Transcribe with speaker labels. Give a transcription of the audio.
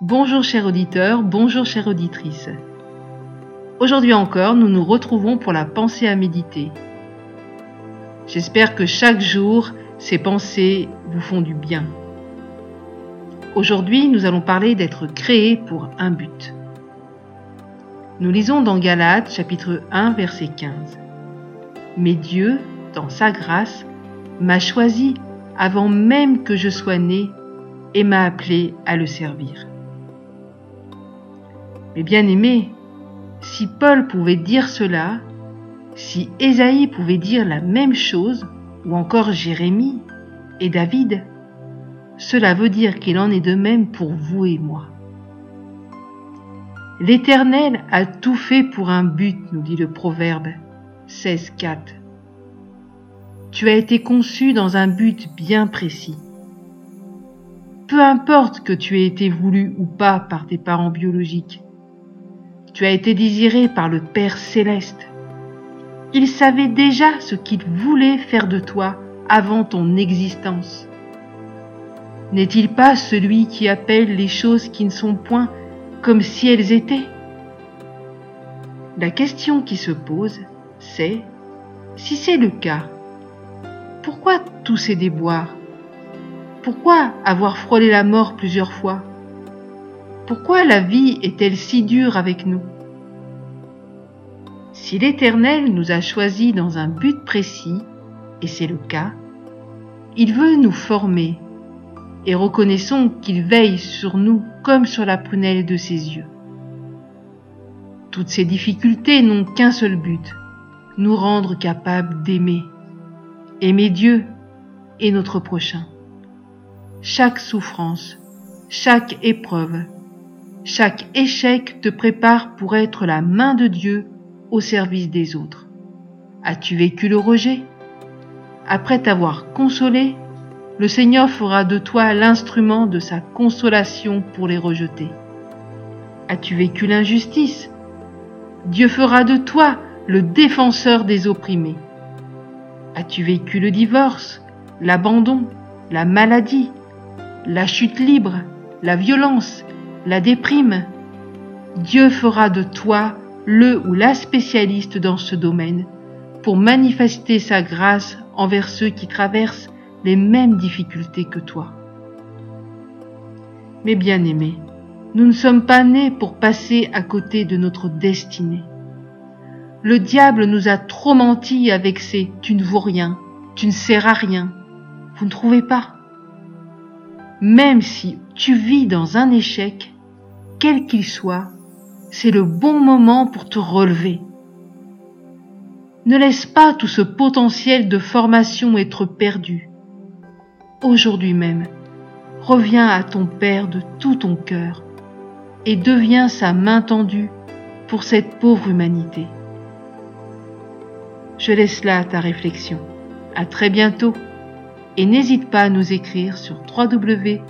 Speaker 1: Bonjour chers auditeurs, bonjour chère auditrice. Aujourd'hui encore, nous nous retrouvons pour la pensée à méditer. J'espère que chaque jour, ces pensées vous font du bien. Aujourd'hui, nous allons parler d'être créé pour un but. Nous lisons dans Galates chapitre 1 verset 15. Mais Dieu, dans sa grâce, m'a choisi avant même que je sois né et m'a appelé à le servir. Mais bien aimé, si Paul pouvait dire cela, si Ésaïe pouvait dire la même chose, ou encore Jérémie et David, cela veut dire qu'il en est de même pour vous et moi. L'Éternel a tout fait pour un but, nous dit le Proverbe 16.4. Tu as été conçu dans un but bien précis. Peu importe que tu aies été voulu ou pas par tes parents biologiques, tu as été désiré par le Père céleste. Il savait déjà ce qu'il voulait faire de toi avant ton existence. N'est-il pas celui qui appelle les choses qui ne sont point comme si elles étaient? La question qui se pose, c'est, si c'est le cas, pourquoi tous ces déboires? Pourquoi avoir frôlé la mort plusieurs fois? Pourquoi la vie est-elle si dure avec nous? Si l'Éternel nous a choisis dans un but précis, et c'est le cas, il veut nous former, et reconnaissons qu'il veille sur nous comme sur la prunelle de ses yeux. Toutes ces difficultés n'ont qu'un seul but, nous rendre capables d'aimer. Aimer Dieu et notre prochain. Chaque souffrance, chaque épreuve, chaque échec te prépare pour être la main de Dieu au service des autres. As-tu vécu le rejet? Après t'avoir consolé, le Seigneur fera de toi l'instrument de sa consolation pour les rejeter. As-tu vécu l'injustice? Dieu fera de toi le défenseur des opprimés. As-tu vécu le divorce, l'abandon, la maladie, la chute libre, la violence, la déprime Dieu fera de toi le ou la spécialiste dans ce domaine pour manifester sa grâce envers ceux qui traversent les mêmes difficultés que toi. Mais bien aimés, nous ne sommes pas nés pour passer à côté de notre destinée. Le diable nous a trop menti avec ses tu ne vaux rien, tu ne sers à rien. Vous ne trouvez pas Même si tu vis dans un échec, quel qu'il soit, c'est le bon moment pour te relever. Ne laisse pas tout ce potentiel de formation être perdu aujourd'hui même, reviens à ton Père de tout ton cœur et deviens sa main tendue pour cette pauvre humanité. Je laisse là ta réflexion. À très bientôt et n'hésite pas à nous écrire sur www.mfpg.be.